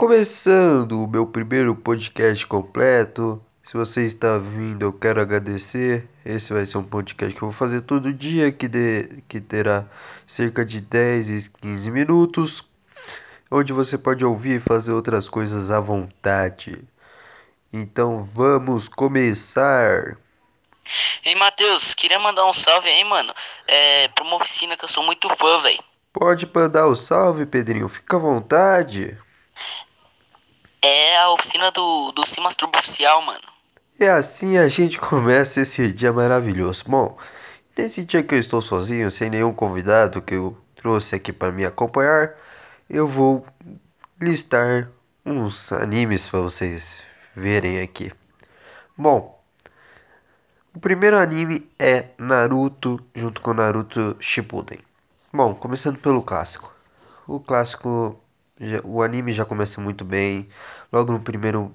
Começando o meu primeiro podcast completo. Se você está vindo, eu quero agradecer. Esse vai ser um podcast que eu vou fazer todo dia, que, de, que terá cerca de 10 e 15 minutos, onde você pode ouvir e fazer outras coisas à vontade. Então vamos começar! Ei, Matheus, queria mandar um salve aí, mano. É, pra uma oficina que eu sou muito fã, velho. Pode mandar o salve, Pedrinho, fica à vontade. É a oficina do, do Se Oficial, mano. E assim a gente começa esse dia maravilhoso. Bom, nesse dia que eu estou sozinho, sem nenhum convidado que eu trouxe aqui para me acompanhar, eu vou listar uns animes para vocês verem aqui. Bom, o primeiro anime é Naruto junto com Naruto Shippuden. Bom, começando pelo clássico. O clássico, o anime já começa muito bem. Logo no primeiro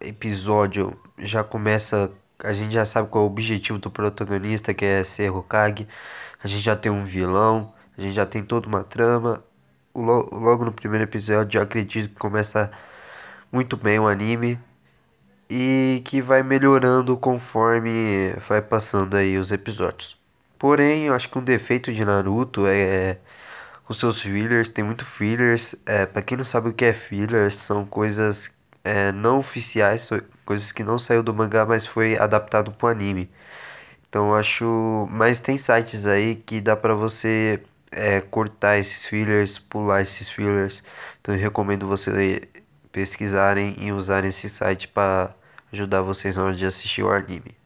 episódio já começa, a gente já sabe qual é o objetivo do protagonista, que é ser Hokage. A gente já tem um vilão, a gente já tem toda uma trama. Logo no primeiro episódio, eu acredito que começa muito bem o anime e que vai melhorando conforme vai passando aí os episódios. Porém, eu acho que um defeito de Naruto é os seus fillers, tem muito fillers. É, para quem não sabe o que é fillers, são coisas é, não oficiais, coisas que não saiu do mangá, mas foi adaptado para o anime. Então acho, mas tem sites aí que dá para você é, cortar esses fillers, pular esses fillers. Então eu recomendo vocês pesquisarem e usarem esse site para ajudar vocês na hora de assistir o anime.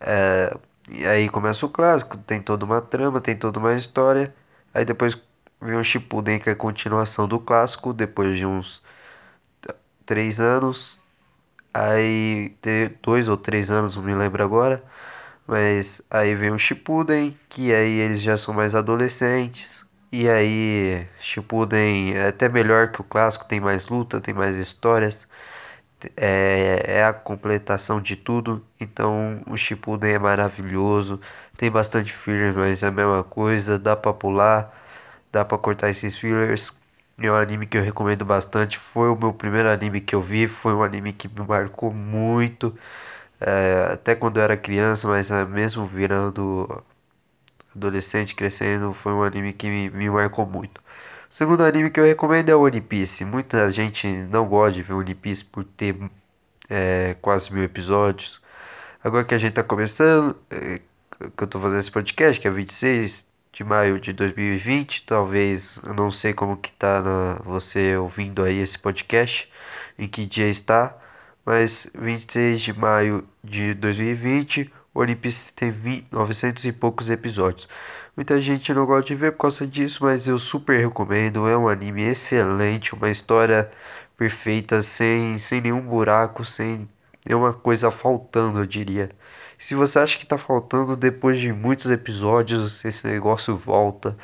É, e aí começa o clássico, tem toda uma trama, tem toda uma história. Aí depois vem o Shippuden, que é a continuação do clássico, depois de uns três anos. Aí, dois ou três anos, não me lembro agora. Mas aí vem o Shippuden, que aí eles já são mais adolescentes. E aí, Shippuden é até melhor que o clássico, tem mais luta, tem mais histórias. É, é a completação de tudo. Então, o Shippuden é maravilhoso. Tem bastante filler, mas é a mesma coisa. Dá pra pular, dá pra cortar esses fillers. É um anime que eu recomendo bastante. Foi o meu primeiro anime que eu vi. Foi um anime que me marcou muito. É, até quando eu era criança, mas é, mesmo virando adolescente, crescendo, foi um anime que me, me marcou muito. O segundo anime que eu recomendo é o One Piece. Muita gente não gosta de ver One Piece por ter é, quase mil episódios. Agora que a gente está começando, é, que eu estou fazendo esse podcast, que é 26 de maio de 2020. Talvez, eu não sei como que tá na, você ouvindo aí esse podcast, em que dia está, mas 26 de maio de 2020, o One Piece tem 20, 900 e poucos episódios. Muita gente não gosta de ver por causa disso, mas eu super recomendo. É um anime excelente, uma história perfeita, sem, sem nenhum buraco, sem nenhuma coisa faltando, eu diria. Se você acha que tá faltando depois de muitos episódios, esse negócio volta.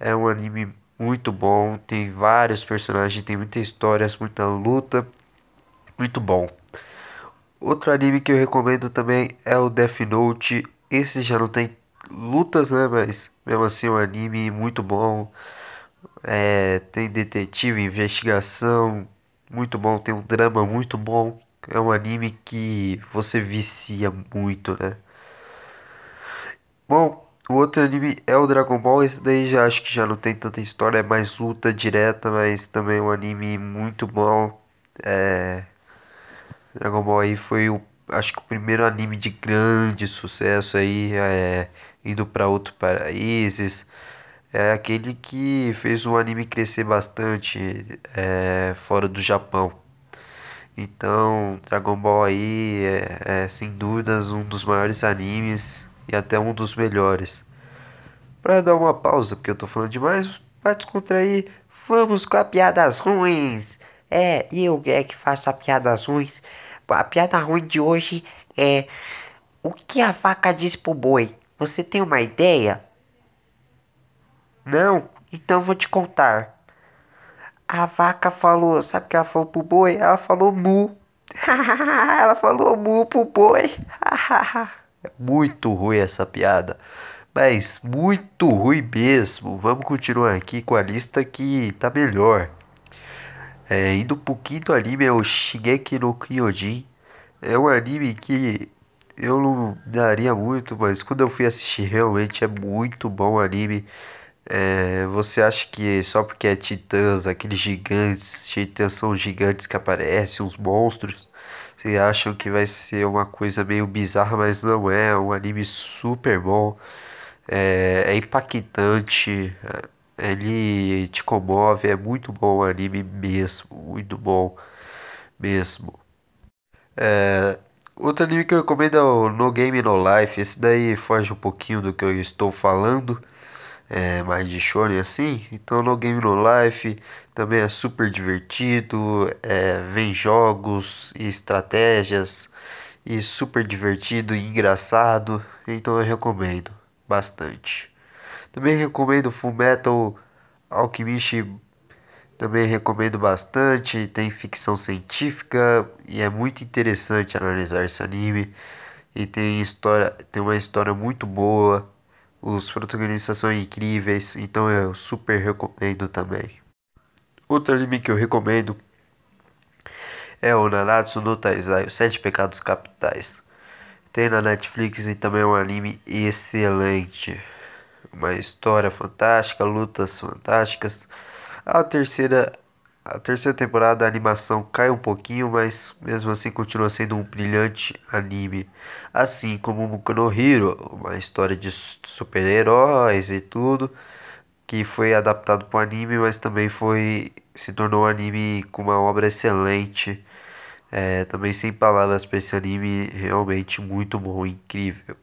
É um anime muito bom, tem vários personagens, tem muita história, muita luta. Muito bom. Outro anime que eu recomendo também é o Death Note. Esse já não tem lutas, né? Mas mesmo assim é um anime muito bom. É, tem detetive, investigação, muito bom. Tem um drama muito bom. É um anime que você vicia muito, né? Bom, o outro anime é o Dragon Ball. Esse daí já acho que já não tem tanta história, é mais luta direta, mas também é um anime muito bom. É... Dragon Ball aí foi o, acho que o primeiro anime de grande sucesso aí, é... indo para outros países. É aquele que fez o anime crescer bastante é... fora do Japão. Então, Dragon Ball aí é, é, sem dúvidas um dos maiores animes e até um dos melhores. Para dar uma pausa, porque eu tô falando demais, para descontrair, vamos com a piadas ruins. É, eu é que faço a piadas ruins. A piada ruim de hoje é o que a vaca diz pro boi. Você tem uma ideia? Não? Então vou te contar. A vaca falou, sabe o que ela falou pro boi? Ela falou mu. ela falou mu pro boi. muito ruim essa piada. Mas muito ruim mesmo. Vamos continuar aqui com a lista que tá melhor. É, indo pro quinto anime é o Shingeki no Kyojin. É um anime que eu não daria muito, mas quando eu fui assistir realmente é muito bom o anime. É, você acha que só porque é titãs, aqueles gigantes, titãs são gigantes que aparecem, os monstros, você acham que vai ser uma coisa meio bizarra, mas não é. É um anime super bom, é, é impactante, é, ele te comove, é muito bom o anime mesmo, muito bom mesmo. Outro anime que eu recomendo é o No Game No Life. Esse daí foge um pouquinho do que eu estou falando, é mais de shonen assim. Então No Game No Life também é super divertido, é, vem jogos e estratégias e super divertido e engraçado. Então eu recomendo bastante. Também recomendo Fullmetal Alchemist também recomendo bastante, tem ficção científica e é muito interessante analisar esse anime. E tem história, tem uma história muito boa. Os protagonistas são incríveis, então eu super recomendo também. Outro anime que eu recomendo é o Nanatsu no Taizai, os Sete Pecados Capitais. Tem na Netflix e também é um anime excelente. Uma história fantástica, lutas fantásticas. A terceira, a terceira temporada a animação cai um pouquinho, mas mesmo assim continua sendo um brilhante anime. Assim como Boku no Hero, uma história de super-heróis e tudo, que foi adaptado para o anime, mas também foi se tornou um anime com uma obra excelente. É, também sem palavras para esse anime, realmente muito bom, incrível.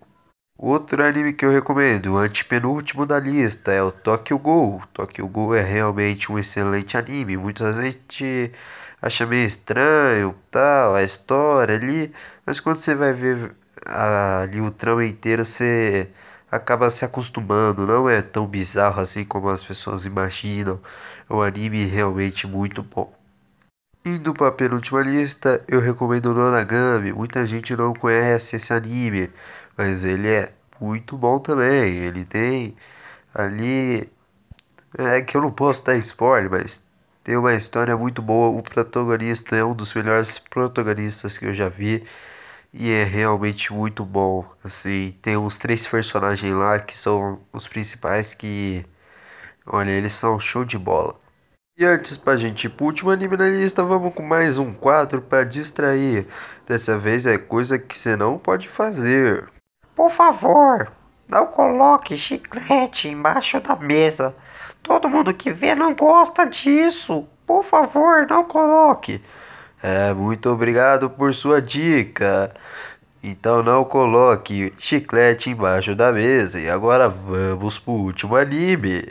Outro anime que eu recomendo, o antepenúltimo da lista, é o Tokyo Ghoul. Tokyo Ghoul é realmente um excelente anime. Muita gente acha meio estranho, tal, a história ali, mas quando você vai ver ali o trama inteiro, você acaba se acostumando. Não é tão bizarro assim como as pessoas imaginam. É um anime realmente muito bom. Indo para a penúltima lista, eu recomendo Nonagami. Muita gente não conhece esse anime, mas ele é muito bom também. Ele tem ali. É que eu não posso dar spoiler, mas tem uma história muito boa. O protagonista é um dos melhores protagonistas que eu já vi. E é realmente muito bom. Assim, tem uns três personagens lá que são os principais que. Olha, eles são show de bola. E antes pra gente ir pro último anime na lista, vamos com mais um quadro pra distrair. Dessa vez é coisa que você não pode fazer. Por favor, não coloque chiclete embaixo da mesa. Todo mundo que vê não gosta disso. Por favor, não coloque. É, muito obrigado por sua dica. Então não coloque chiclete embaixo da mesa. E agora vamos pro último anime.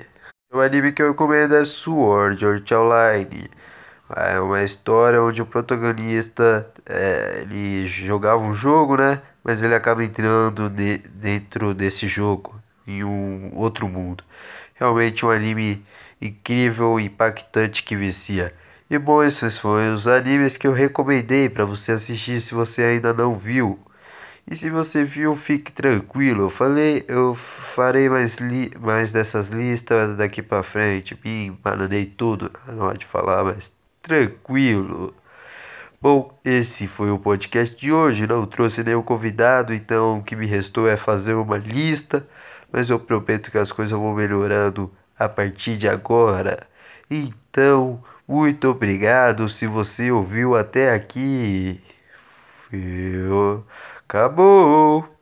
O anime que eu recomendo é Sword Art Online. É uma história onde o protagonista é, ele jogava um jogo, né? Mas ele acaba entrando de, dentro desse jogo em um outro mundo. Realmente um anime incrível, impactante que vicia. E bom, esses foram os animes que eu recomendei para você assistir se você ainda não viu. E se você viu, fique tranquilo. Eu falei, eu farei mais, li mais dessas listas daqui para frente. Me embananei tudo na hora de falar, mas tranquilo. Bom, esse foi o podcast de hoje. Não trouxe nenhum convidado, então o que me restou é fazer uma lista. Mas eu prometo que as coisas vão melhorando a partir de agora. Então, muito obrigado se você ouviu até aqui. Acabou!